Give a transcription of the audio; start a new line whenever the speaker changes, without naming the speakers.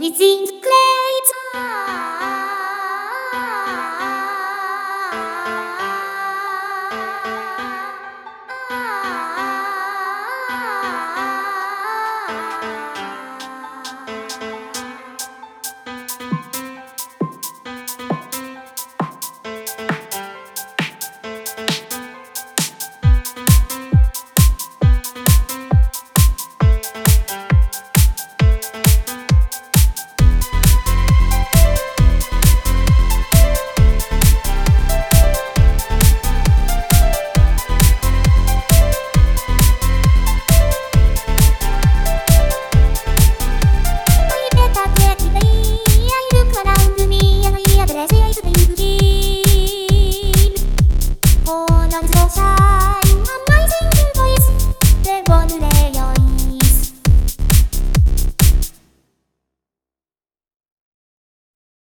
within the clouds. nhanh so xa